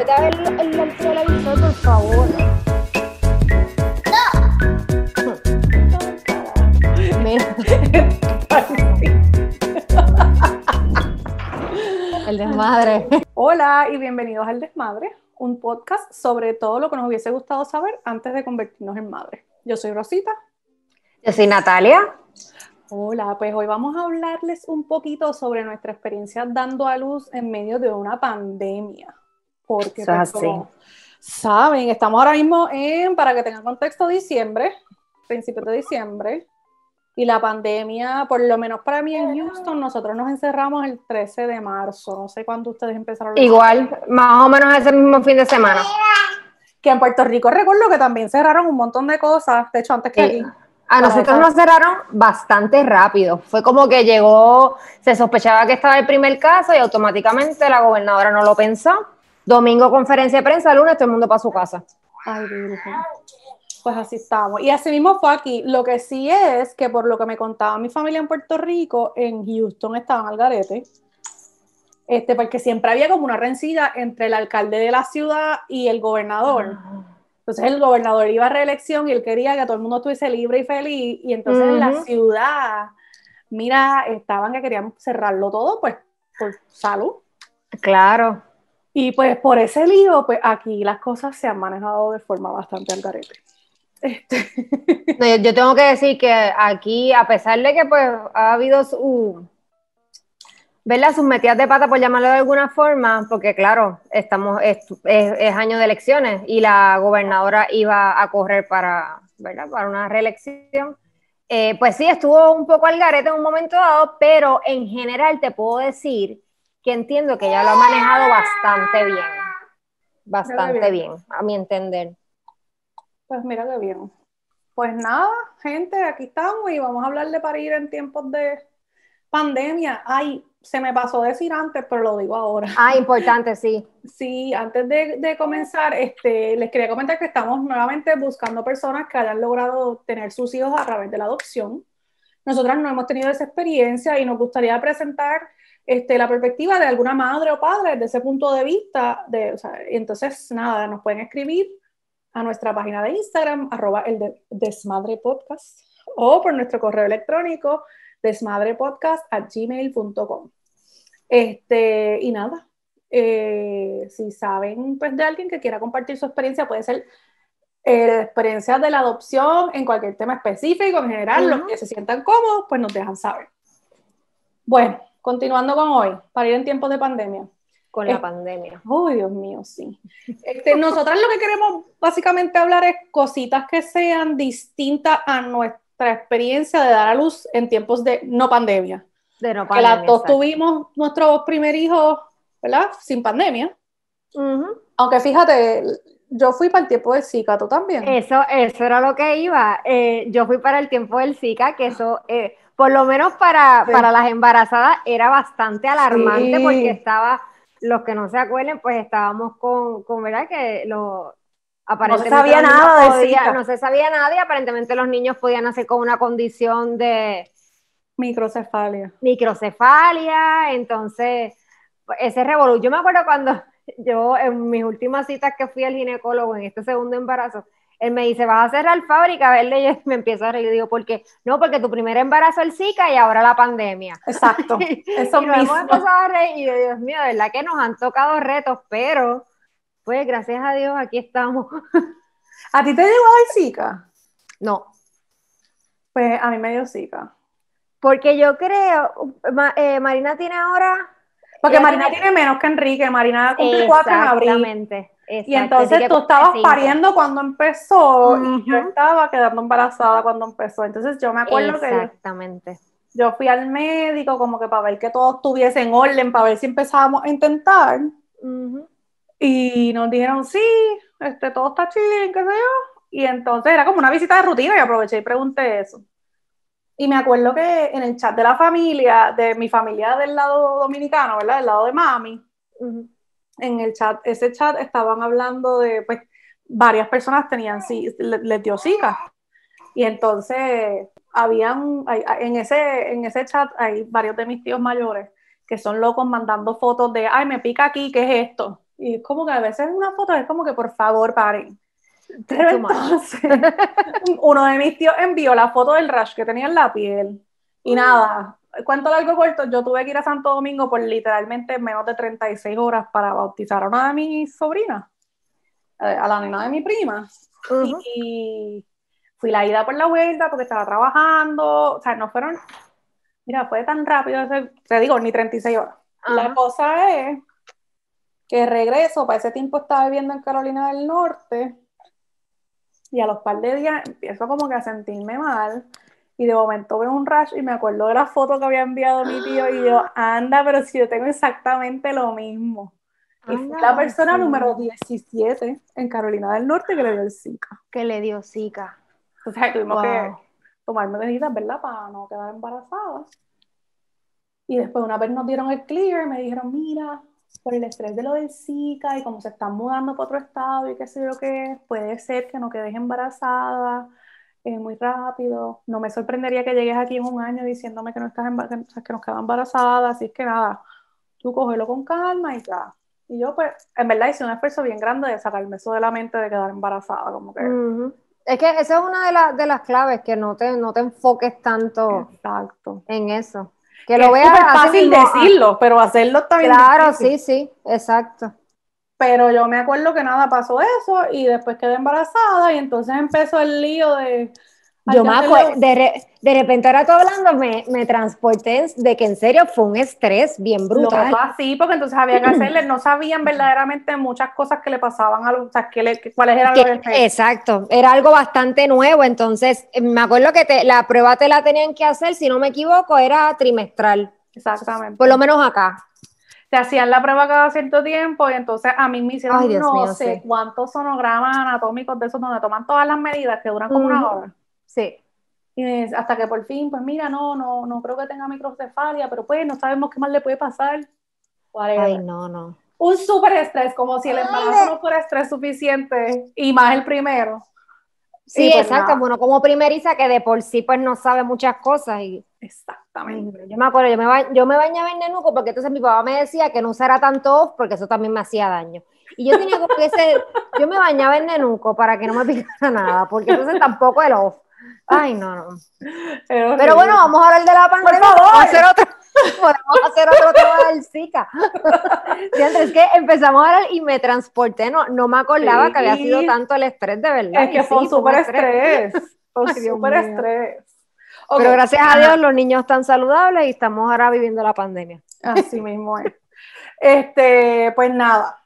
Vete a ver el, el, televisor, por favor. Mira. El desmadre. Hola y bienvenidos al Desmadre, un podcast sobre todo lo que nos hubiese gustado saber antes de convertirnos en madre. Yo soy Rosita. Yo soy Natalia. Hola, pues hoy vamos a hablarles un poquito sobre nuestra experiencia dando a luz en medio de una pandemia. Porque, pues, como saben, estamos ahora mismo en, para que tengan contexto, diciembre, principios de diciembre. Y la pandemia, por lo menos para mí en Houston, nosotros nos encerramos el 13 de marzo. No sé cuándo ustedes empezaron. Igual, más o menos ese mismo fin de semana. Que en Puerto Rico recuerdo que también cerraron un montón de cosas, de hecho antes que aquí. A nosotros nos cerraron bastante rápido. Fue como que llegó, se sospechaba que estaba el primer caso y automáticamente la gobernadora no lo pensó. Domingo conferencia de prensa, lunes todo el mundo para su casa. Ay, virgen. Pues así estamos. Y así mismo fue aquí. Lo que sí es que por lo que me contaba mi familia en Puerto Rico, en Houston estaban al garete. Este, porque siempre había como una rencilla entre el alcalde de la ciudad y el gobernador. Entonces el gobernador iba a reelección y él quería que todo el mundo estuviese libre y feliz. Y entonces en la ciudad, mira, estaban que querían cerrarlo todo, pues, por salud. Claro. Y pues por ese lío, pues aquí las cosas se han manejado de forma bastante al garete. Este, yo tengo que decir que aquí, a pesar de que pues ha habido su, ¿verdad? sus metidas de pata, por llamarlo de alguna forma, porque claro, estamos, es, es- es año de elecciones y la gobernadora iba a correr para, ¿verdad? para una reelección. Eh, pues sí, estuvo un poco al garete en un momento dado, pero en general te puedo decir que entiendo que ella lo ha manejado bastante bien. Bastante bien. bien, a mi entender. pues mira qué bien. Pues nada, gente, aquí estamos y vamos a hablar de parir en tiempos de pandemia. Ay, se me pasó decir antes, pero lo digo ahora. Ah, importante, sí. Sí, antes de, de comenzar, este, les quería comentar que estamos nuevamente buscando personas que hayan logrado tener sus hijos a través de la adopción. Nosotras no hemos tenido esa experiencia y nos gustaría presentar este, la perspectiva de alguna madre o padre desde ese punto de vista. De, o sea, y entonces, nada, nos pueden escribir a nuestra página de Instagram, arroba el de- desmadre podcast, o por nuestro correo electrónico, desmadrepodcast at gmail.com. Este, y nada, eh, si saben pues, de alguien que quiera compartir su experiencia, puede ser eh, experiencia de la adopción en cualquier tema específico, en general, los Ujú. que se sientan cómodos, pues nos dejan saber. Bueno, continuando con hoy, para ir en tiempos de pandemia. Con Eh, la pandemia. Uy, Dios mío, sí. Este, nosotras lo que queremos básicamente hablar es cositas que sean distintas a nuestra experiencia de dar a luz en tiempos de no pandemia. De no Que las pandemia, dos tuvimos nuestro primer hijo, ¿verdad? Sin pandemia. Ujú. Aunque fíjate, yo fui para el tiempo del Zika, tú también. Eso, eso era lo que iba. Eh, yo fui para el tiempo del Zika, que eso, eh, por lo menos para, Sí. para las embarazadas, era bastante alarmante Sí. porque estaba, los que no se acuerden, pues estábamos con, con ¿verdad? Que lo, aparentemente sabía los niños nada Zika. No se sabía nada y aparentemente los niños podían nacer con una condición de Microcefalia. microcefalia, entonces ese revolú. Yo me acuerdo cuando yo en mis últimas citas que fui al ginecólogo en este segundo embarazo, él me dice, vas a cerrar fábrica, a verle, y yo me empiezo a reír y digo, ¿por qué? No, porque tu primer embarazo el Zika y ahora la pandemia. Exacto. Eso y nos mismo. hemos empezado a reír y yo, Dios mío, de verdad que nos han tocado retos, pero pues gracias a Dios aquí estamos. ¿A ti te llegó dar Zika? No, Pues a mí me dio Zika. porque yo creo, eh, Marina tiene ahora... Porque Marina tiene- tiene menos que Enrique. Marina cumple cuatro en abril. Exactamente. Y exacto, así entonces tú estabas cinco. pariendo cuando empezó y yo estaba quedando embarazada cuando empezó. Entonces yo me acuerdo que Exactamente. yo fui al médico como que para ver que todo estuviese en orden, para ver si empezábamos a intentar. Ujú. Y nos dijeron, sí, este, todo está chilling, qué sé yo. Y entonces era como una visita de rutina y aproveché y pregunté eso. Y me acuerdo que en el chat de la familia, de mi familia del lado dominicano, ¿verdad? Del lado de mami, Ujú. En el chat, ese chat estaban hablando de, pues, varias personas tenían, sí, le- les dio Zika. Y entonces, habían, en ese, en ese chat hay varios de mis tíos mayores que son locos mandando fotos de, ay, me pica aquí, ¿qué es esto? Y es como que a veces una foto es como que por favor paren. Pero entonces, uno de mis tíos envió la foto del rash que tenía en la piel. Y nada, cuento largo corto, yo tuve que ir a Santo Domingo por literalmente menos de 36 horas para bautizar a una de mis sobrinas, eh, a la nena de mi prima. Y fui la ida por la vuelta porque estaba trabajando, o sea, no fueron, mira, fue tan rápido, te digo, ni 36 horas. La cosa es que regreso, para ese tiempo estaba viviendo en Carolina del Norte y a los par de días empiezo como que a sentirme mal y de momento veo un rash y me acuerdo de la foto que había enviado mi tío y yo, anda, pero si yo tengo exactamente lo mismo. Y fui la persona número 17 en Carolina del Norte que le dio el Zika. Que le dio Zika. Entonces tuvimos que tomar medidas, ¿verdad? Para no quedar embarazadas. Y después una vez nos dieron el clear, me dijeron, mira, por el estrés de lo del Zika y como se están mudando para otro estado y qué sé yo qué, puede ser que no quedes embarazada eh, muy rápido. No me sorprendería que llegues aquí en un año diciéndome que no estás que, que nos queda embarazada, así es que nada, tú cógelo con calma y ya. Y yo, pues, en verdad hice un esfuerzo bien grande de sacarme eso de la mente de quedar embarazada, como que... Es que esa es una de, de las claves, que no te, no te enfoques tanto Exacto. en eso. Que lo veas es fácil decirlo, pero hacerlo también. Claro, sí, sí, exacto. Pero yo me acuerdo que nada pasó eso y después quedé embarazada y entonces empezó el lío de yo me acuerdo, de, de, repente ahora tú hablando, me, me, transporté de que en serio fue un estrés bien brutal. así, porque entonces había que hacerle, no sabían verdaderamente muchas cosas que le pasaban a los, o sea, que cuáles eran los efectos. Exacto, era algo bastante nuevo, entonces eh, me acuerdo que te, la prueba te la tenían que hacer, si no me equivoco, era trimestral. Exactamente. Por lo menos acá. Te hacían la prueba cada cierto tiempo y entonces a mí me hicieron no sé cuántos sonogramas anatómicos de esos donde toman todas las medidas que duran como una hora. Sí. Y hasta que por fin, pues mira, no, no, no creo que tenga microcefalia, pero pues no sabemos qué más le puede pasar. Ay, no, no. Un súper estrés, como si el embarazo no fuera estrés suficiente, y más el primero. Sí, pues exacto, bueno, como primeriza que de por sí pues no sabe muchas cosas y... Exactamente. Yo me acuerdo, yo me, yo me bañaba en nenuco porque entonces mi papá me decía que no usara tanto off porque eso también me hacía daño. Y yo tenía como que ese, yo me bañaba en nenuco para que no me picara nada, porque entonces tampoco el off. Ay, no, no. Pero bueno, vamos a hablar de la pandemia. Vamos a hacer otro, podemos hacer otro tema del Zika. es que empezamos a hablar y me transporté, no, no me acordaba que había sido tanto el estrés, de verdad. Es que fue un súper estrés. Fue un súper estrés. Pero gracias a Dios los niños están saludables y estamos ahora viviendo la pandemia. Así mismo es. Este, pues nada,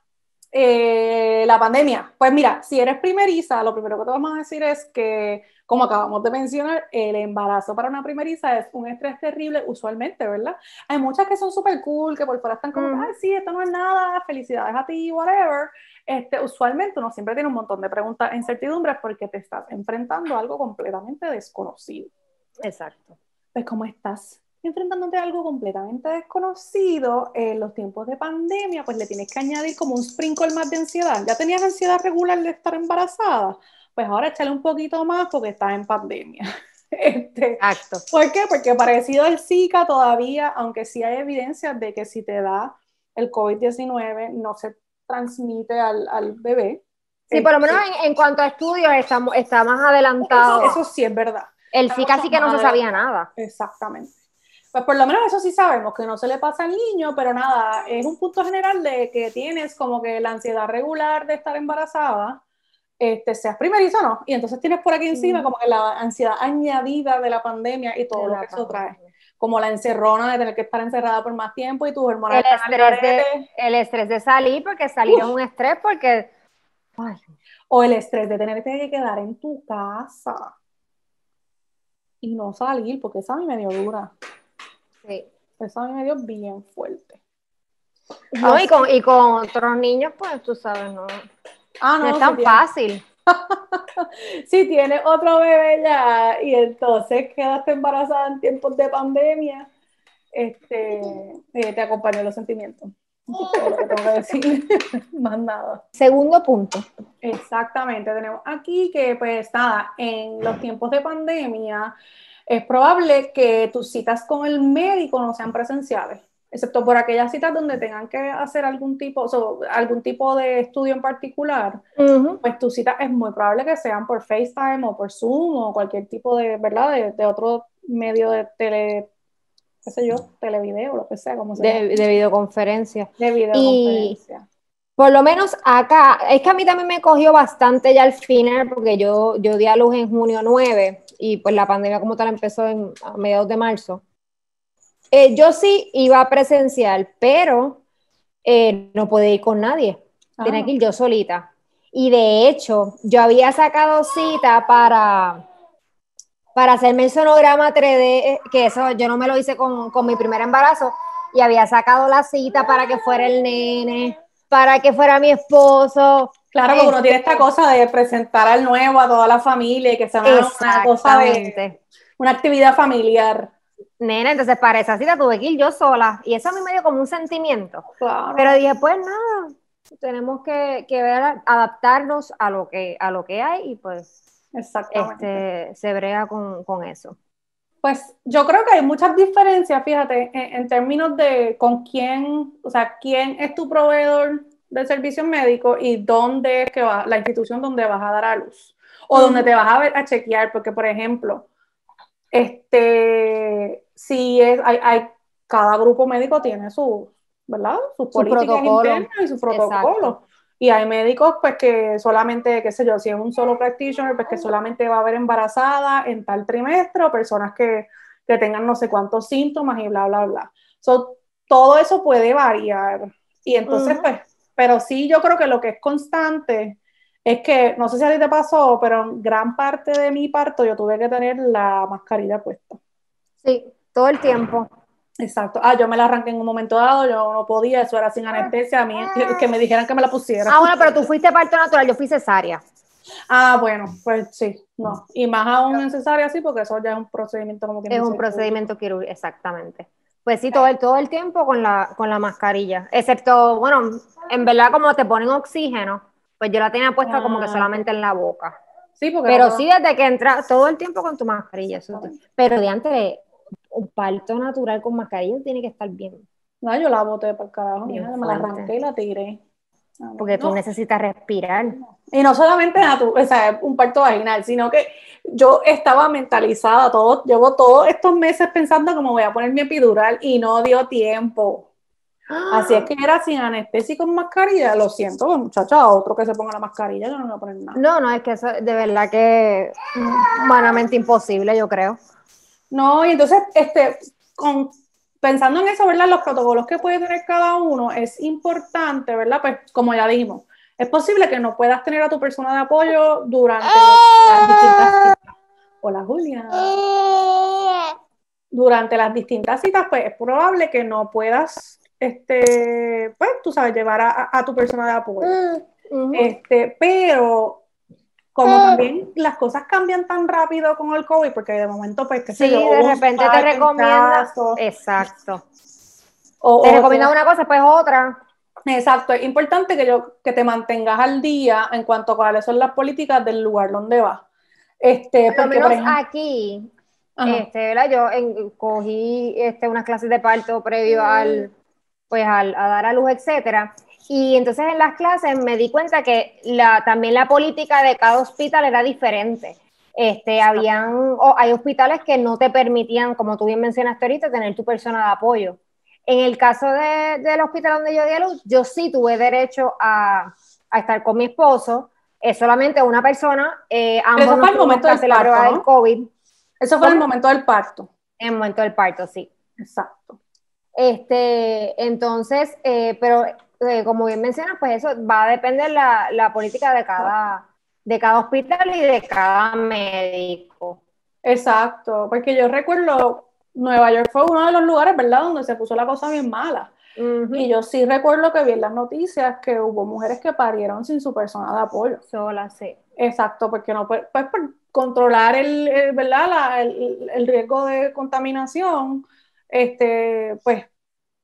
eh, la pandemia. Pues mira, si eres primeriza, lo primero que te vamos a decir es que como acabamos de mencionar, el embarazo para una primeriza es un estrés terrible usualmente, ¿verdad? Hay muchas que son súper cool, que por fuera están como, ay, sí, esto no es nada, felicidades a ti, whatever. Este, usualmente uno siempre tiene un montón de preguntas e incertidumbres porque te estás enfrentando a algo completamente desconocido. Exacto. Pues, ¿cómo estás? enfrentándote a algo completamente desconocido en los tiempos de pandemia, pues le tienes que añadir como un sprinkle más de ansiedad. Ya tenías ansiedad regular de estar embarazada, pues ahora échale un poquito más porque estás en pandemia. Este, Exacto. ¿Por qué? Porque parecido al Zika todavía, aunque sí hay evidencia de que si te da el COVID-19 no se transmite al, al bebé. Sí, por lo menos este, en, cuanto a estudios está, está más adelantado. Eso, sí es verdad. El sí que no se sabía nada. Exactamente. Pues por lo menos eso sí sabemos, que no se le pasa al niño, pero nada, es un punto general de que tienes como que la ansiedad regular de estar embarazada, este, seas primerizo o no. Y entonces tienes por aquí encima como que la ansiedad añadida de la pandemia y todo lo que eso trae. Como la encerrona de tener que estar encerrada por más tiempo y tus hormonas el estrés de, El estrés de salir, porque salir es un estrés, porque... O el estrés de tener que quedar en tu casa y no salir, porque esa a mí me dio dura. Sí. Esa a mí me dio bien fuerte. No, y con, y con otros niños, pues tú sabes, no. Ah, no, es tan fácil. si tienes otro bebé ya y entonces quedaste embarazada en tiempos de pandemia, este, eh, te acompañó los sentimientos. decir, más nada. Segundo punto. Exactamente, tenemos aquí que pues nada, en los tiempos de pandemia es probable que tus citas con el médico no sean presenciales excepto por aquellas citas donde tengan que hacer algún tipo, o algún tipo de estudio en particular, pues tu cita es muy probable que sean por FaceTime o por Zoom o cualquier tipo de, ¿verdad? De, otro medio de tele, qué sé yo, televideo, lo que sea, como sea. De, de videoconferencia. De videoconferencia. por lo menos acá, es que a mí también me cogió bastante ya al final, porque yo, yo di a luz en junio 9 y pues la pandemia como tal empezó en, a mediados de marzo. Eh, yo sí iba a presencial, pero eh, no podía ir con nadie. Tenía ah. que ir yo solita. Y de hecho, yo había sacado cita para, para hacerme el sonograma 3D, que eso yo no me lo hice con, con mi primer embarazo, y había sacado la cita para que fuera el nene, para que fuera mi esposo. Claro, porque uno tiene esta este cosa de presentar al nuevo a toda la familia y que sea una cosa de una actividad familiar. Nena, entonces para esa cita tuve que ir yo sola y eso a mí me dio como un sentimiento. Pero dije, pues nada, tenemos que, ver, adaptarnos a lo que, a lo que hay y pues este, se brega con, eso. Pues yo creo que hay muchas diferencias, fíjate, en, términos de con quién, o sea, quién es tu proveedor de servicios médicos y dónde es que va, la institución donde vas a dar a luz o donde te vas a, ver, a chequear, porque por ejemplo, este, si es, hay, hay, cada grupo médico tiene su, ¿verdad? Sus políticas internas y su protocolo. Y hay médicos, pues, que solamente, qué sé yo, si es un solo practitioner, pues que solamente va a haber embarazada en tal trimestre o personas que, que tengan no sé cuántos síntomas y bla, bla, bla. So, todo eso puede variar. Y entonces, pues, pero sí yo creo que lo que es constante es que, no sé si a ti te pasó, pero en gran parte de mi parto yo tuve que tener la mascarilla puesta. Sí, todo el tiempo. Exacto. Ah, yo me la arranqué en un momento dado, yo no podía, eso era sin anestesia, a mí que me dijeran que me la pusiera. Ah, bueno, pero tú fuiste parto natural, yo fui cesárea. Ah, bueno, pues sí, no. Y más aún en cesárea sí, porque eso ya es un procedimiento como que... Es un procedimiento quirúrgico, exactamente. Pues sí, todo el, todo el tiempo con la, con la mascarilla, excepto, bueno, en verdad como te ponen oxígeno, pues yo la tenía puesta como que ah, solamente en la boca. Sí, porque pero sí desde que entra todo el tiempo con tu mascarilla. pero de antes, un parto natural con mascarilla tiene que estar bien. No, yo la boté para el carajo, me la arranqué y la tiré. Porque tú necesitas respirar. Y no solamente o sea, un parto vaginal, sino que yo estaba mentalizada, todo, llevo todos estos meses pensando cómo voy a poner mi epidural y no dio tiempo. Así es que era sin anestesia y con mascarilla. Lo siento, muchacha, otro que se ponga la mascarilla, yo no me voy a poner nada. No, no, es que eso de verdad que es humanamente imposible, yo creo. No, y entonces, este, con, pensando en eso, ¿verdad? Los protocolos que puede tener cada uno es importante, ¿verdad? Pues, como ya dijimos, es posible que no puedas tener a tu persona de apoyo durante las distintas citas. Hola, Julia. Durante las distintas citas, pues es probable que no puedas este, pues tú sabes, llevar a, tu persona de apoyo. Mm, este, pero como ah. también las cosas cambian tan rápido con el COVID, porque de momento, pues, que sí, de repente te recomienda. Exacto. O, te recomienda una cosa, pues otra. Exacto, es importante que, yo, que te mantengas al día en cuanto a cuáles son las políticas del lugar donde vas. Este, por porque, menos aquí, este, yo cogí este, unas clases de parto previo al pues al, a dar a luz, etcétera. Y entonces en las clases me di cuenta que la, también la política de cada hospital era diferente. Este, habían, hay hospitales que no te permitían, como tú bien mencionaste ahorita, tener tu persona de apoyo. En el caso de, del hospital donde yo di a luz, yo sí tuve derecho a, a estar con mi esposo, es solamente una persona, eh, ambos Eso fue el momento del parto, del COVID. Eso fue el momento del parto. En el momento del parto, sí. Exacto. Este, entonces, eh, pero eh, como bien mencionas, pues eso va a depender la, la política de cada, de cada hospital y de cada médico. Exacto, porque yo recuerdo, Nueva York fue uno de los lugares, ¿verdad?, donde se puso la cosa bien mala. Y yo sí recuerdo que vi en las noticias que hubo mujeres que parieron sin su persona de apoyo. Sola, sí. Exacto, porque no, pues, pues por controlar el, ¿verdad? el, el, riesgo de contaminación, este, pues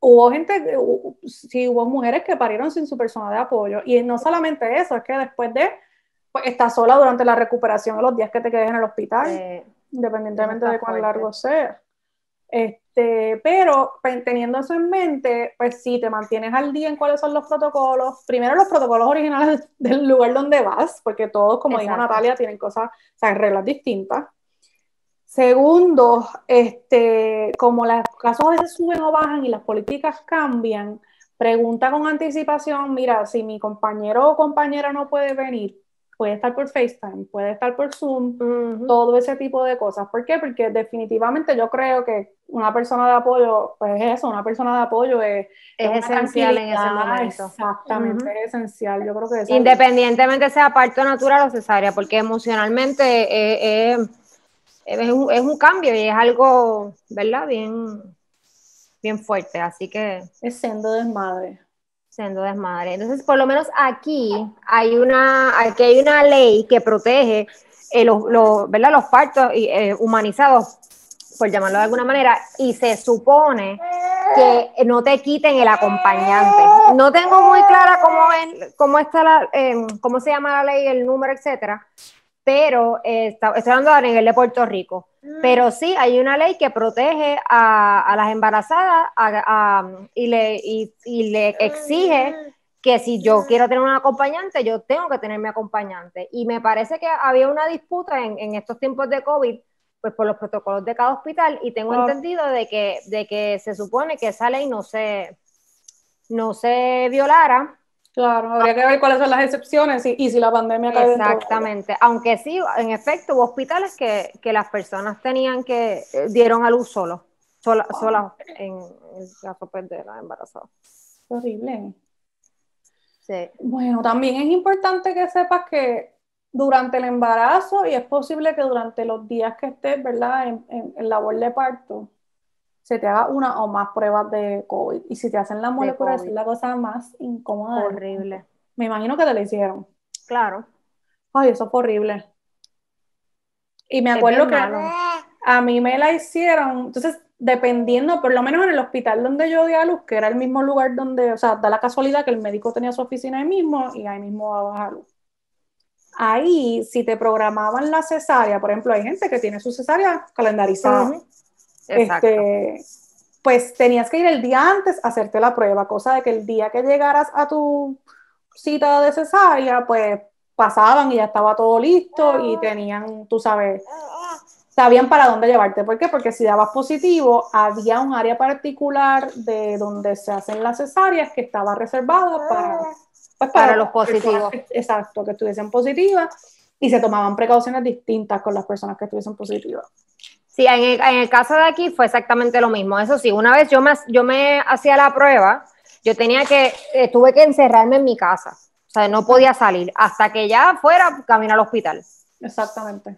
hubo gente, sí hubo mujeres que parieron sin su persona de apoyo. Y no solamente eso, es que después de, pues estás sola durante la recuperación, los días que te quedes en el hospital, independientemente de cuán largo sea. Este, pero pues, teniendo eso en mente, pues sí, te mantienes al día en cuáles son los protocolos. Primero los protocolos originales del lugar donde vas, porque todos, como dijo Natalia, tienen cosas, o sea, reglas distintas. Segundo, este, como los casos a veces suben o bajan y las políticas cambian, pregunta con anticipación, mira, si mi compañero o compañera no puede venir, puede estar por FaceTime, puede estar por Zoom, todo ese tipo de cosas. ¿Por qué? Porque definitivamente yo creo que una persona de apoyo, pues eso, una persona de apoyo es, es, esencial en ese momento. Exactamente, es esencial. Yo creo que Independientemente sea parto natural o cesárea, porque emocionalmente eh, eh, es, un, es un cambio y es algo, ¿verdad? Bien, bien fuerte. Así que. Es siendo desmadre siendo desmadre. Entonces, por lo menos aquí hay una, aquí hay una ley que protege eh, los, los partos eh, humanizados, por llamarlo de alguna manera, y se supone que no te quiten el acompañante. No tengo muy clara cómo, cómo, está la, eh, cómo se llama la ley, el número, etcétera, pero eh, estoy hablando a nivel de Puerto Rico. Mm. Pero sí, hay una ley que protege a, las embarazadas y, le, y, le exige mm. que si yo quiero tener un acompañante, yo tengo que tener mi acompañante. Y me parece que había una disputa en, estos tiempos de COVID, pues por los protocolos de cada hospital, y tengo entendido de que, de que se supone que esa ley no se, no se violara, Claro, habría que ver cuáles son las excepciones y, si la pandemia cae Exactamente, aunque sí, en efecto, hubo hospitales que, las personas tenían que, eh, dieron a luz solo, sola, sola en el caso pues, de la embarazada. Horrible. Sí. Bueno, también es importante que sepas que durante el embarazo y es posible que durante los días que estés, ¿verdad? En, en, en labor de parto, se te haga una o más pruebas de COVID. Y si te hacen la molecular, es la cosa más incómoda. Horrible. Me imagino que te la hicieron. Claro. Ay, eso fue horrible. Y me acuerdo que a mí me la hicieron, entonces, dependiendo, por lo menos en el hospital donde yo di a luz, que era el mismo lugar donde, o sea, da la casualidad que el médico tenía su oficina ahí mismo y ahí mismo daba a luz. Ahí, si te programaban la cesárea, por ejemplo, hay gente que tiene su cesárea calendarizada. Este, pues tenías que ir el día antes a hacerte la prueba, cosa de que el día que llegaras a tu cita de cesárea, pues pasaban y ya estaba todo listo y tenían, tú sabes, sabían para dónde llevarte. ¿Por qué? Porque si dabas positivo, había un área particular de donde se hacen las cesáreas que estaba reservada para, pues, para, los positivos. exacto, que estuviesen positivas y se tomaban precauciones distintas con las personas que estuviesen positivas. Sí, en el, caso de aquí fue exactamente lo mismo. Eso sí, una vez yo me, yo me hacía la prueba, yo tenía que, eh, tuve que encerrarme en mi casa. O sea, no podía salir hasta que ya fuera camino al hospital. Exactamente.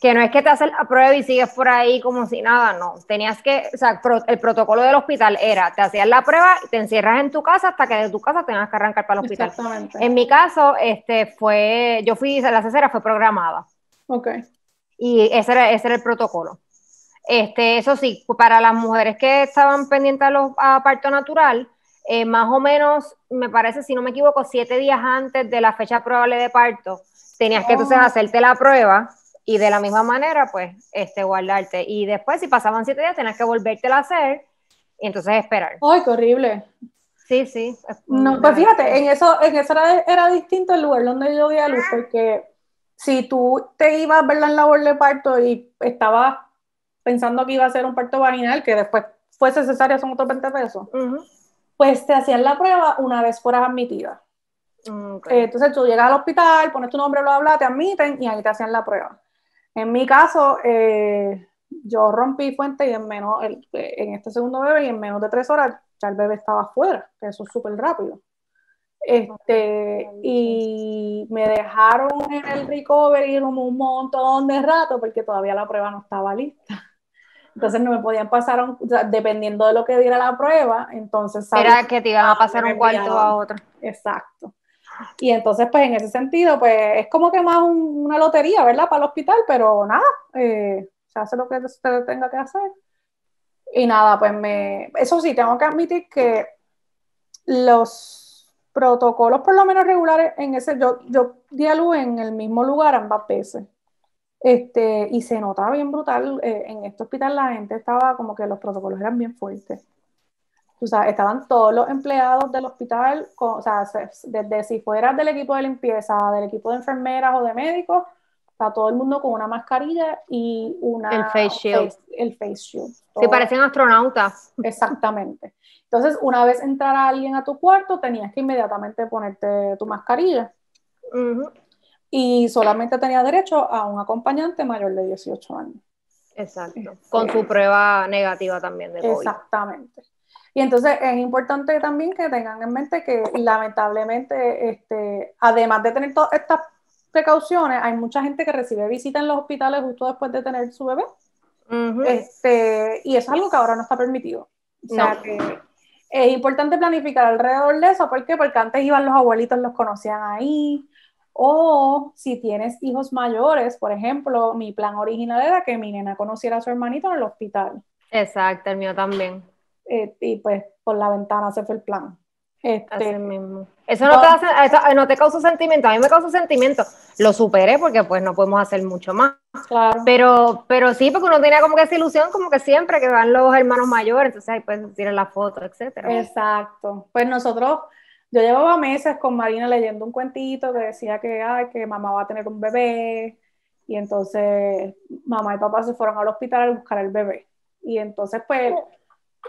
Que no es que te haces la prueba y sigues por ahí como si nada, no. Tenías que, o sea, el protocolo del hospital era, te hacías la prueba, te encierras en tu casa hasta que de tu casa tengas que arrancar para el hospital. Exactamente. En mi caso, este, fue, yo fui, la cesera fue programada. Ok. Y ese era, ese era el protocolo. Este, eso sí, para las mujeres que estaban pendientes a, los, parto natural, eh, más o menos, me parece, si no me equivoco, siete días antes de la fecha probable de parto, tenías que entonces oh. hacerte la prueba y de la misma manera, pues, este, guardarte. Y después, si pasaban siete días, tenías que volvértela a hacer y entonces esperar. ¡Ay, qué horrible! Sí, sí. No, pues fíjate, en eso, en eso era, era, distinto el lugar donde yo di a luz, porque si tú te ibas, ¿verdad?, en labor de parto y estabas pensando que iba a ser un parto vaginal, que después fuese cesárea son otros 20 pesos, pues te hacían la prueba una vez fueras admitida. Eh, entonces tú llegas al hospital, pones tu nombre, lo hablas, te admiten y ahí te hacían la prueba. En mi caso, eh, yo rompí fuente y en menos, en este segundo bebé, y en menos de tres horas ya el bebé estaba afuera, que eso es súper rápido. Este, y me dejaron en el recovery como un montón de rato porque todavía la prueba no estaba lista. Entonces no me podían pasar, dependiendo de lo que diera la prueba, entonces... Era que te iban a pasar un cuarto a otro. Exacto. Y entonces, pues en ese sentido, pues es como que más una lotería, ¿verdad? Para el hospital, pero nada, eh, se hace lo que se tenga que hacer. Y nada, pues me... Eso sí, tengo que admitir que los protocolos, por lo menos regulares, en ese, yo, yo di a luz en el mismo lugar ambas veces. Este, y se notaba bien brutal. eh, en este hospital la gente estaba como que los protocolos eran bien fuertes. O sea, estaban todos los empleados del hospital, con- o sea, se- desde si fueras del equipo de limpieza, del equipo de enfermeras o de médicos, está todo el mundo con una mascarilla y una El face shield. face- el face shield. Sí, Todo- parecen astronautas. Exactamente. Entonces, una vez entrara alguien a tu cuarto, tenías que inmediatamente ponerte tu mascarilla Ujú, y solamente tenías derecho a un acompañante mayor de 18 años. Exacto. Con su prueba negativa también de COVID. Exactamente. Y entonces es importante también que tengan en mente que lamentablemente, este, además de tener todas estas precauciones, hay mucha gente que recibe visita en los hospitales justo después de tener su bebé. Este, y eso es algo que ahora no está permitido. O sea No. que es importante planificar alrededor de eso. ¿Por qué? Porque antes iban los abuelitos, los conocían ahí. O si tienes hijos mayores, por ejemplo, mi plan original era que mi nena conociera a su hermanito en el hospital. Exacto, el mío también. Eh, y pues por la ventana se fue el plan. Así Este, mismo. Eso no te, hace, eso no te causa sentimiento. A mí me causa sentimiento. Lo superé porque pues no podemos hacer mucho más. claro. Pero, pero sí, porque uno tenía como que esa ilusión, como que siempre que van los hermanos mayores, entonces ahí pues tiran la foto, etcétera. Exacto. Pues nosotros, yo llevaba meses con Marina leyendo un cuentito que decía que, ay, que mamá va a tener un bebé y entonces mamá y papá se fueron al hospital a buscar el bebé. Y entonces pues,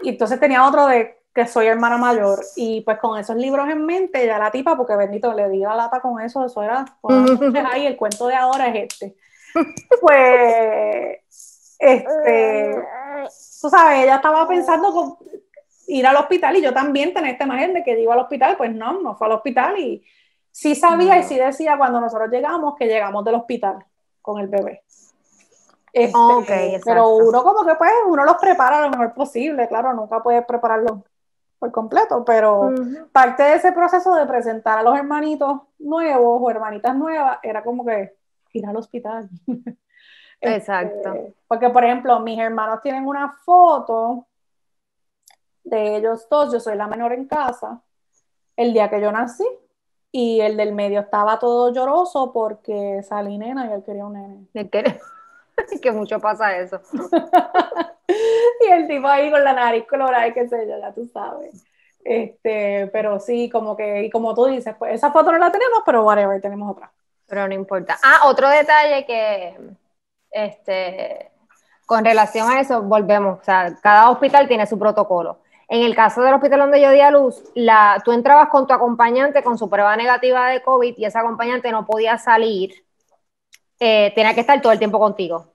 y entonces tenía otro de que soy hermana mayor y pues con esos libros en mente ya la tipa, porque bendito le di la lata con eso, eso era, ahí el cuento de ahora es este. Pues, este, tú sabes, ella estaba pensando con ir al hospital y yo también tener esta imagen de que yo iba al hospital, pues no, no fue al hospital y sí sabía y sí decía cuando nosotros llegamos que llegamos del hospital con el bebé. Este, Ok, exacto. pero uno como que pues uno los prepara lo mejor posible, claro, nunca puedes prepararlo por completo, pero parte de ese proceso de presentar a los hermanitos nuevos o hermanitas nuevas era como que ir al hospital. Este, Exacto. porque, por ejemplo, mis hermanos tienen una foto de ellos dos, yo soy la menor en casa, el día que yo nací, y el del medio estaba todo lloroso porque salí nena y él quería un nene. Que, que mucho pasa eso. y el tipo ahí con la nariz colorada y qué sé yo, ya tú sabes. Este, pero sí, como que, y como tú dices, pues esa foto no la tenemos, pero whatever, tenemos otra. Pero no importa. Ah, otro detalle que, este, con relación a eso, volvemos. O sea, cada hospital tiene su protocolo. En el caso del hospital donde yo di a luz, la, tú entrabas con tu acompañante con su prueba negativa de COVID y ese acompañante no podía salir. Eh, tenía que estar todo el tiempo contigo.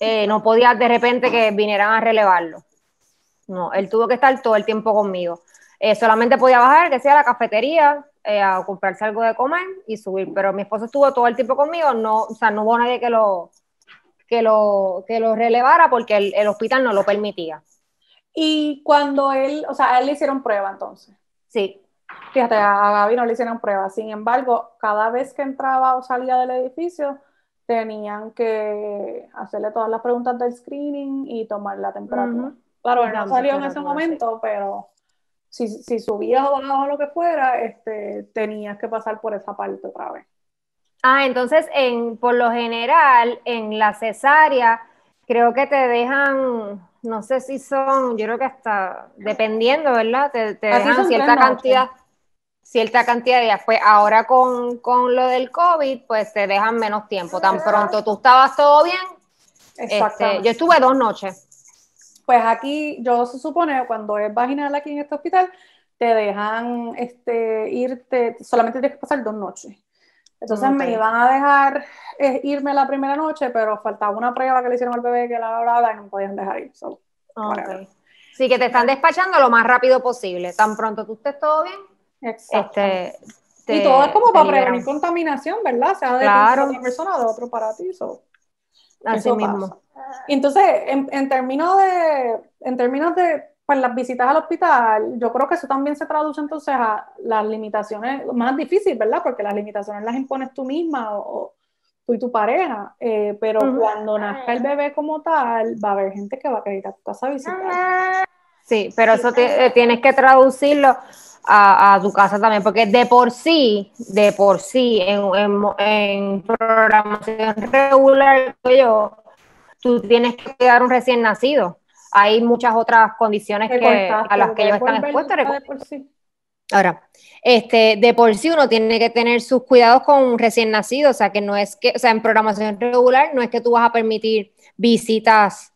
Eh, no podía de repente que vinieran a relevarlo. No, él tuvo que estar todo el tiempo conmigo. Eh, solamente podía bajar, que sea a la cafetería, a comprarse algo de comer y subir. Pero mi esposo estuvo todo el tiempo conmigo, no, o sea, no hubo nadie que lo, que lo, que lo relevara porque el, el hospital no lo permitía. Y cuando él, o sea, a él le hicieron prueba entonces. Sí, Fíjate, a Gaby no le hicieron prueba. Sin embargo, cada vez que entraba o salía del edificio, tenían que hacerle todas las preguntas del screening y tomar la temperatura. Claro, él no salió en ese momento, pero si, si subías o bajabas o lo que fuera, este, tenías que pasar por esa parte otra vez. Ah, entonces, en, por lo general, en la cesárea, creo que te dejan, no sé si son, yo creo que hasta, dependiendo, ¿verdad? Te, te dejan cierta cantidad, cierta cantidad de días. Pues ahora con, con lo del COVID, pues te dejan menos tiempo. Tan pronto tú estabas todo bien, este, yo estuve dos noches. Pues aquí, yo se supone, cuando es vaginal aquí en este hospital, te dejan este, irte, solamente tienes que pasar dos noches. Entonces Ok. me iban a dejar eh, irme la primera noche, pero faltaba una prueba que le hicieron al bebé que la bla, bla, y no me podían dejar ir. So, whatever. Ok. Sí, que te están despachando lo más rápido posible. Tan pronto tú estés todo bien, Exacto. este, te- y todo es como para prevenir contaminación, ¿verdad? Sea de Claro. otra persona de otro para ti. so, Así mismo. pasa. Entonces, en, en términos de, en términos de pues, las visitas al hospital, yo creo que eso también se traduce entonces a las limitaciones, más difícil, ¿verdad? Porque las limitaciones las impones tú misma o, tú y tu pareja, eh, pero cuando nazca el bebé como tal, va a haber gente que va a querer ir a tu casa a visitar. Sí, pero eso eh, tienes que traducirlo a, tu casa también, porque de por sí, de por sí, en, en, programación regular, yo, tú tienes que cuidar un recién nacido. Hay muchas otras condiciones que, a las que ellos están expuestos. Ahora, este, de por sí uno tiene que tener sus cuidados con un recién nacido, o sea, que no es que, o sea, en programación regular no es que tú vas a permitir visitas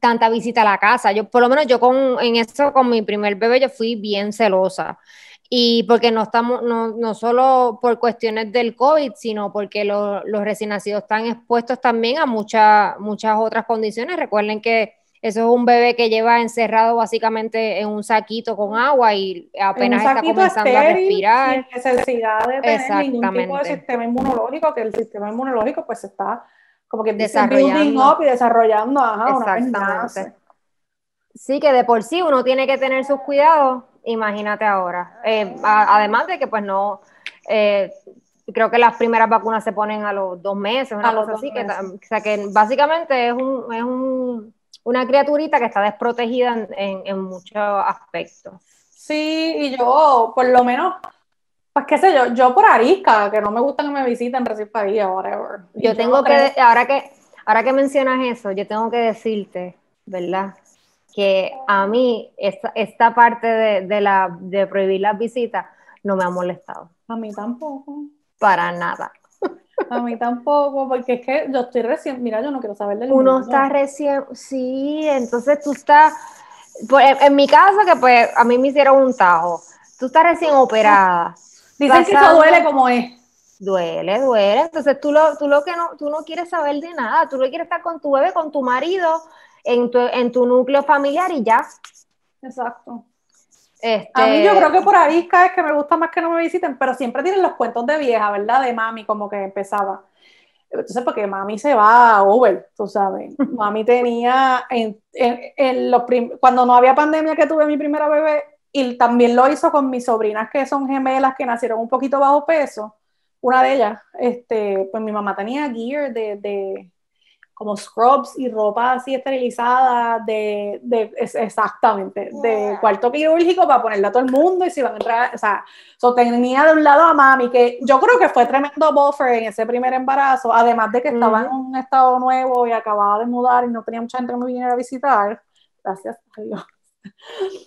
tanta visita a la casa. Yo, por lo menos yo con, en eso, con mi primer bebé, yo fui bien celosa. Y porque no estamos, no, no solo por cuestiones del COVID, sino porque los recién nacidos están expuestos también a muchas, muchas otras condiciones. Recuerden que eso es un bebé que lleva encerrado básicamente en un saquito con agua y apenas está comenzando a respirar. Sin necesidad de tener ningún tipo de sistema inmunológico, que el sistema inmunológico pues está como que desarrollando up y desarrollando, ajá, Exactamente. sí, que de por sí uno tiene que tener sus cuidados, imagínate ahora. Eh, además de que pues no, eh, creo que las primeras vacunas se ponen a los dos meses, una cosa así, que, o sea que básicamente es, un, es un, una criaturita que está desprotegida en, en muchos aspectos. Sí, y yo, por lo menos, pues qué sé yo, yo por arisca, que no me gusta que me visiten recién país, whatever. Yo, tengo que, ahora que, ahora que mencionas eso, yo tengo que decirte, ¿verdad? Que a mí esta, esta parte de, de, la, de prohibir las visitas no me ha molestado. A mí tampoco. Para nada. A mí tampoco, porque es que yo estoy recién, mira, yo no quiero saber del Uno está recién, sí, entonces tú estás, pues, en, mi caso que pues a mí me hicieron un tajo, tú estás recién operada, Dicen que eso duele como es. Duele, duele. Entonces tú lo, tú lo que no, tú no quieres saber de nada, tú lo quieres estar con tu bebé, con tu marido, en tu, en tu núcleo familiar y ya. Exacto. Este... A mí yo creo que por ahí cada vez que me gusta más que no me visiten, pero siempre tienen los cuentos de vieja, ¿verdad? De mami, como que empezaba. Entonces, porque mami se va a Uber, tú sabes. Mami tenía, en, en, los cuando no había pandemia que tuve mi primera bebé, y también lo hizo con mis sobrinas que son gemelas que nacieron un poquito bajo peso. Una de ellas, este, pues mi mamá tenía gear de, de como scrubs y ropa así esterilizada de, de exactamente, de cuarto quirúrgico para ponerle a todo el mundo y si van a entrar, o sea, tenía de un lado a mami, que yo creo que fue tremendo buffer en ese primer embarazo, además de que estaba en un estado nuevo y acababa de mudar y no tenía mucha gente que me viniera a visitar, gracias a Dios.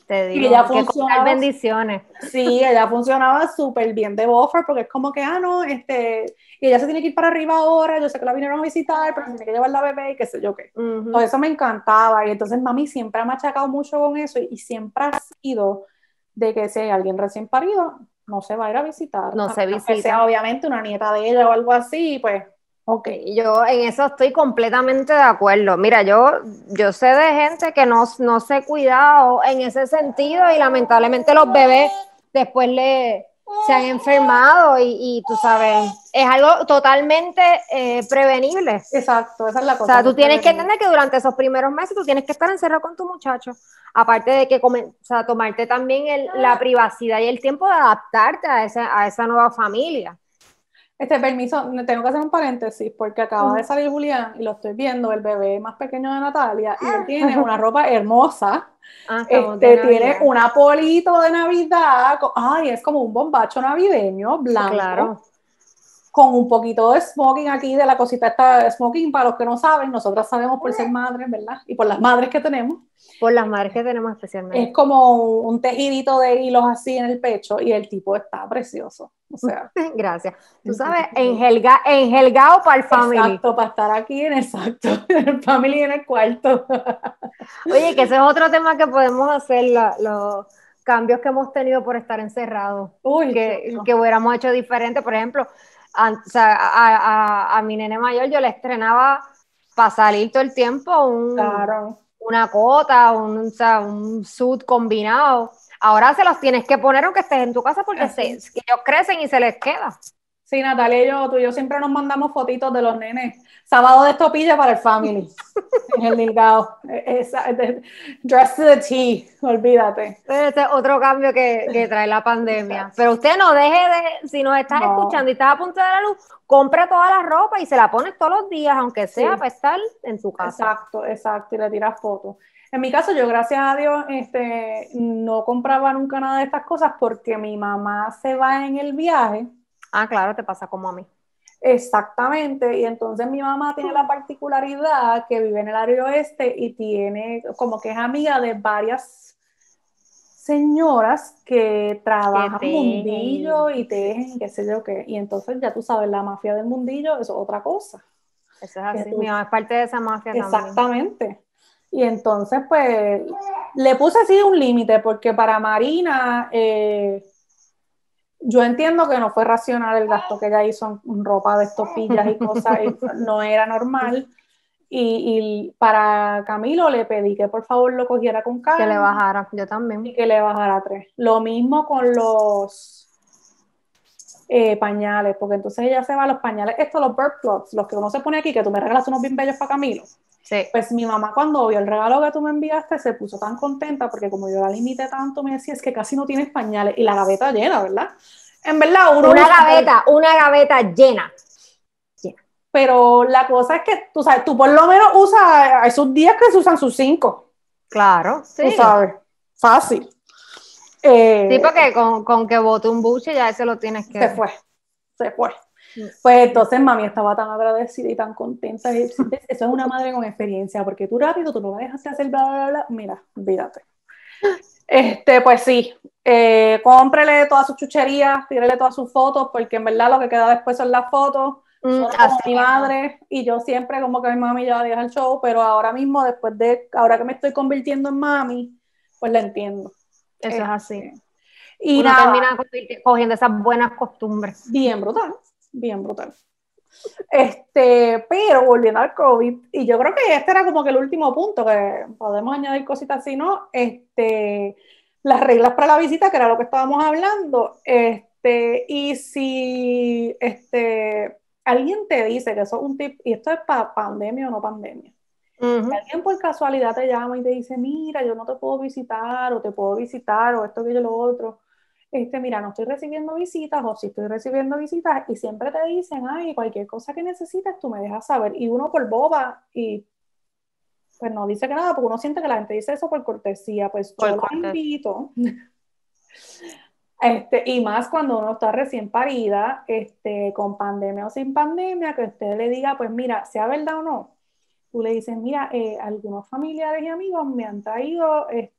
Te digo, ella funcionaba, bendiciones. Sí, ella funcionaba súper bien de buffer porque es como que, ah, no, este, y ella se tiene que ir para arriba ahora, yo sé que la vinieron a visitar, pero tiene que llevar la bebé y qué sé yo qué. Todo eso me encantaba y entonces mami siempre ha machacado mucho con eso y, siempre ha sido de que si hay alguien recién parido, no se va a ir a visitar. No se visita. sea obviamente una nieta de ella o algo así, pues Ok, yo en eso estoy completamente de acuerdo. Mira, yo, yo sé de gente que no, no se cuidado en ese sentido y lamentablemente los bebés después le, se han enfermado y, tú sabes, es algo totalmente eh, prevenible. Exacto, esa es la cosa. O sea, tú tienes que entender que durante esos primeros meses tú tienes que estar encerrado con tu muchacho, aparte de que o sea, tomarte también la privacidad y el tiempo de adaptarte a esa, a esa nueva familia. Este permiso, tengo que hacer un paréntesis porque acaba de salir Julián y lo estoy viendo, el bebé más pequeño de Natalia, y él tiene una ropa hermosa. Ah, este, tiene un apolito de Navidad, ay, es como un bombacho navideño blanco. Claro con un poquito de smoking aquí, de la cosita esta de smoking, para los que no saben, nosotras sabemos por ser madres, ¿verdad? Y por las madres que tenemos. Por las madres que tenemos especialmente. Es como un, tejidito de hilos así en el pecho y el tipo está precioso. O sea. Gracias. Tú sabes, engelga, engelgado para el family. Exacto, para estar aquí en exacto, en el family en el cuarto. Oye, que ese es otro tema que podemos hacer, los cambios que hemos tenido por estar encerrados. Uy, que, que hubiéramos hecho diferente. Por ejemplo, a, a, a, mi nene mayor yo le estrenaba para salir todo el tiempo un, una cota, un, un suit combinado. Ahora se los tienes que poner aunque estés en tu casa porque se, ellos crecen y se les queda. Sí, Natalia y yo, tú y yo siempre nos mandamos fotitos de los nenes. Sábado de estopilla para el family. en el Nilgao. Dress to the T, olvídate. Ese es otro cambio que, trae la pandemia. Pero usted no deje de, si nos estás escuchando y estás a punto de la luz, compre toda la ropa y se la pones todos los días, aunque sea para estar en tu casa. Exacto, exacto, y le tiras fotos. En mi caso, yo gracias a Dios este, no compraba nunca nada de estas cosas porque mi mamá se va en el viaje Ah, claro, te pasa como a mí. Exactamente, y entonces mi mamá tiene la particularidad que vive en el área oeste y tiene como que es amiga de varias señoras que trabajan mundillo y tejen, qué sé yo qué. Y entonces ya tú sabes, la mafia del mundillo es otra cosa. Eso es así, mi mamá es parte de esa mafia Exactamente. Y entonces, pues, le puse así un límite, porque para Marina, eh, yo entiendo que no fue racional el gasto que ella hizo en ropa de estopillas y cosas, no era normal. Y, para Camilo le pedí que por favor lo cogiera con calma. Que le bajara, yo también. Y que le bajara tres. Lo mismo con los eh, pañales, porque entonces ella se va a los pañales, estos, los bird cloths, los que uno se pone aquí, que tú me regalas unos bien bellos para Camilo. Sí. Pues mi mamá cuando vio el regalo que tú me enviaste se puso tan contenta porque como yo la limité tanto me decía es que casi no tienes pañales y la gaveta llena, ¿verdad? En verdad, uno una gaveta, una gaveta llena. Pero la cosa es que, tú sabes, tú por lo menos usas esos días que se usan sus cinco. Claro, sí. Tú sabes, fácil. Eh, sí, porque con, con que bote un buche ya ese lo tienes que... Se fue, se fue. Pues entonces mami estaba tan agradecida y tan contenta. Eso es una madre con experiencia, porque tú rápido, tú no me dejaste hacer bla, bla, bla. Mira, olvídate. Este, pues sí, eh, cómprele todas sus chucherías, tírele todas sus fotos, porque en verdad lo que queda después son las fotos. Mm, mi madre y yo siempre como que mi mami ya deja el show, pero ahora mismo, después de, ahora que me estoy convirtiendo en mami, pues la entiendo. Eso es así. Este, y Uno termina cogiendo esas buenas costumbres. Bien brutal, bien brutal. Este, pero volviendo al COVID, y yo creo que este era como que el último punto, que podemos añadir cositas así, ¿no? Este, las reglas para la visita, que era lo que estábamos hablando, este, y si este, alguien te dice que eso es un tip, y esto es para pandemia o no pandemia, si alguien por casualidad te llama y te dice, mira, yo no te puedo visitar, o te puedo visitar, o esto, que yo lo otro, este, mira, no estoy recibiendo visitas o si estoy recibiendo visitas y siempre te dicen, ay, cualquier cosa que necesites, tú me dejas saber. Y uno por boba y pues no dice que nada, porque uno siente que la gente dice eso por cortesía, pues yo lo invito. Este, y más cuando uno está recién parida, este, con pandemia o sin pandemia, que usted le diga, pues mira, sea verdad o no, tú le dices, mira, eh, algunos familiares y amigos me han traído este,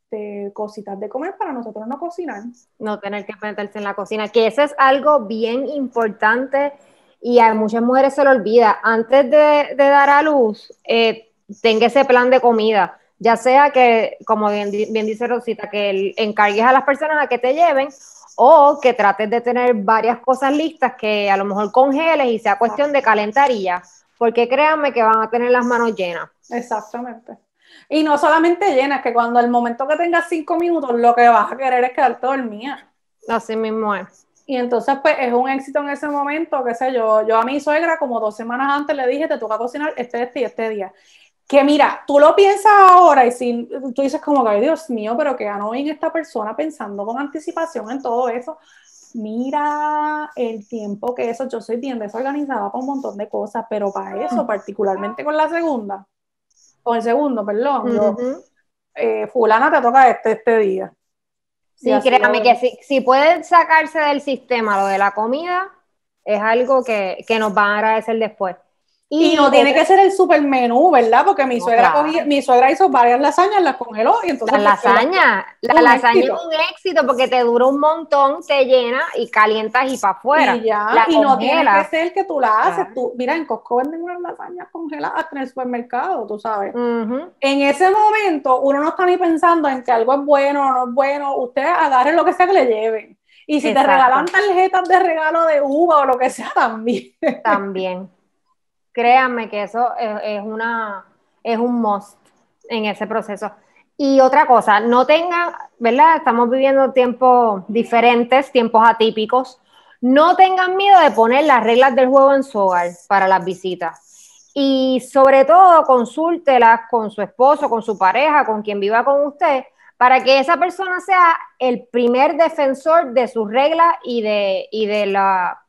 cositas de comer para nosotros no cocinar. No tener que meterse en la cocina, que eso es algo bien importante y a muchas mujeres se lo olvida. Antes de, dar a luz, eh, tenga ese plan de comida, ya sea que, como bien, bien dice Rosita, que encargues a las personas a que te lleven o que trates de tener varias cosas listas que a lo mejor congeles y sea cuestión de calentar y ya porque créanme que van a tener las manos llenas. Exactamente. Y no solamente llenas, que cuando el momento que tengas cinco minutos, lo que vas a querer es quedarte dormida. Así mismo es. Y entonces, pues, es un éxito en ese momento, qué sé yo. Yo a mi suegra, como dos semanas antes, le dije, te toca cocinar este, este y este día. Que mira, tú lo piensas ahora y si tú dices como que, Dios mío, pero que ganó en esta persona pensando con anticipación en todo eso mira el tiempo que eso, yo soy bien desorganizada con un montón de cosas, pero para eso, particularmente con la segunda, con el segundo, perdón, yo, eh, fulana te toca este, este día. Sí, créame que si, si pueden sacarse del sistema lo de la comida, es algo que, que nos van a agradecer después. Y, no tiene que ser el super menú, ¿verdad? Porque mi suegra mi suegra hizo varias lasañas, las congeló y entonces. La lasaña, la, lasaña es un éxito porque te dura un montón, te llena y calientas y para afuera. Y ya, y no tiene que ser que tú la haces. Tú, mira, en Costco venden unas lasañas congeladas en el supermercado, tú sabes. En ese momento, uno no está ni pensando en que algo es bueno o no es bueno. Usted agarre lo que sea que le lleven. Y si te regalan tarjetas de regalo de uva o lo que sea, también. También créanme que eso es, una, es un must en ese proceso. Y otra cosa, no tengan, ¿verdad? Estamos viviendo tiempos diferentes, tiempos atípicos. no tengan miedo de poner las reglas del juego en su hogar para las visitas. Y sobre todo, consúltelas con su esposo, con su pareja, con quien viva con usted, para que esa persona sea el primer defensor de sus reglas y de, y de, la,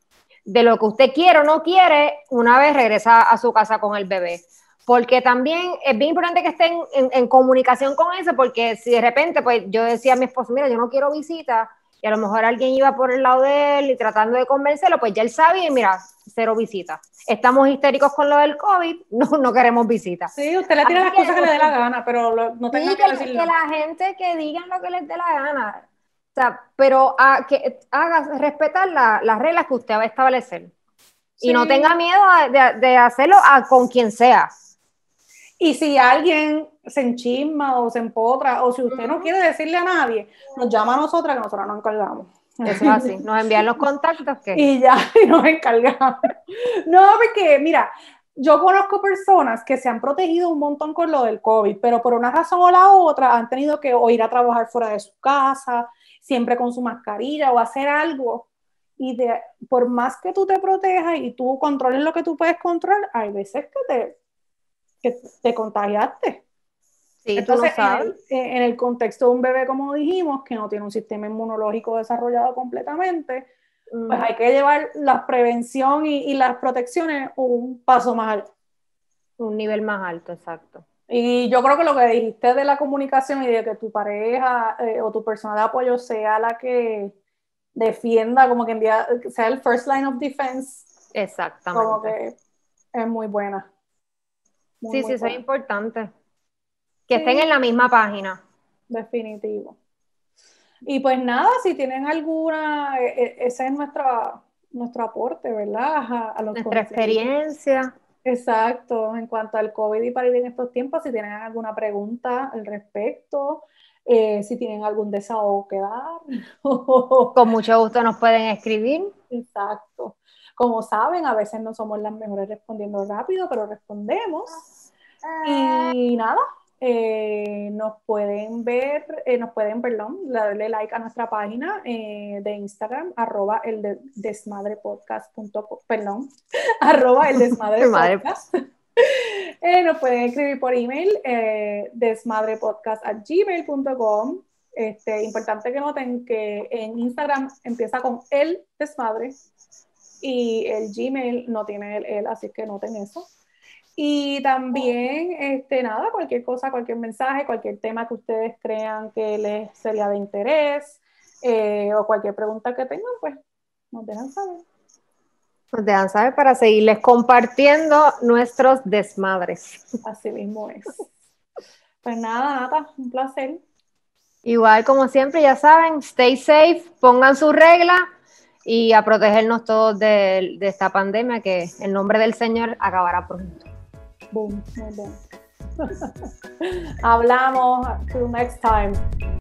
de lo que usted quiere o no quiere una vez regresa a su casa con el bebé. Porque también es bien importante que estén en, en comunicación con eso, porque si de repente, pues yo decía a mi esposo, mira, yo no quiero visita, y a lo mejor alguien iba por el lado de él y tratando de convencerlo, pues ya él sabe y mira, cero visita. Estamos histéricos con lo del COVID, no, no queremos visitas. Sí, usted le tira las cosas que le dé la gana, pero no tenga que, que, que la gente que digan lo que les dé la gana. O sea, pero a, que haga respetar las reglas que usted va a establecer. Sí. Y no tenga miedo de, de hacerlo a, con quien sea. Y si alguien se enchisma o se empotra, o si usted no quiere decirle a nadie, nos llama a nosotras que nosotros nos encargamos. Eso es así, nos envían los contactos. Y ya, y nos encargamos. No, porque mira, yo conozco personas que se han protegido un montón con lo del COVID, pero por una razón o la otra han tenido que o ir a trabajar fuera de su casa, siempre con su mascarilla o hacer algo. Y de, por más que tú te protejas y tú controles lo que tú puedes controlar, hay veces que te, que te contagiaste. Sí, Entonces, tú sabes. En, el, en, el, contexto de un bebé, como dijimos, que no tiene un sistema inmunológico desarrollado completamente, mm. pues hay que llevar la prevención y, y, las protecciones un paso más alto. Un nivel más alto, exacto. Y yo creo que lo que dijiste de la comunicación y de que tu pareja eh, o tu persona de apoyo sea la que defienda, como que día, sea el first line of defense. Exactamente. Como que es muy buena. Muy, sí, muy sí, eso es importante. Que sí. estén en la misma página. Definitivo. Y pues nada, si tienen alguna, e, e, ese es nuestra, nuestro aporte, ¿verdad? A, a los Nuestra experiencia. Exacto, en cuanto al COVID y para ir en estos tiempos, si tienen alguna pregunta al respecto, eh, si tienen algún desahogo que dar. Con mucho gusto nos pueden escribir. Exacto. Como saben, a veces no somos las mejores respondiendo rápido, pero respondemos. Y nada, eh, nos pueden ver, eh, nos pueden, perdón, darle like a nuestra página eh, de Instagram, arroba el de desmadrepodcast.com, perdón, arroba el desmadrepodcast. Eh, nos pueden escribir por email, desmadrepodcast.gmail.com. Este, importante que noten que en Instagram empieza con el desmadre y el Gmail no tiene el, el así que noten eso. Y también, este, nada, cualquier cosa, cualquier mensaje, cualquier tema que ustedes crean que les sería de interés eh, o cualquier pregunta que tengan, pues nos dejan saber. Nos dejan saber para seguirles compartiendo nuestros desmadres. Así mismo es. Pues nada, nada, un placer. Igual, como siempre, ya saben, stay safe, pongan su regla y a protegernos todos de, de esta pandemia que en nombre del Señor acabará pronto. Boom. Hablamos. Till next time.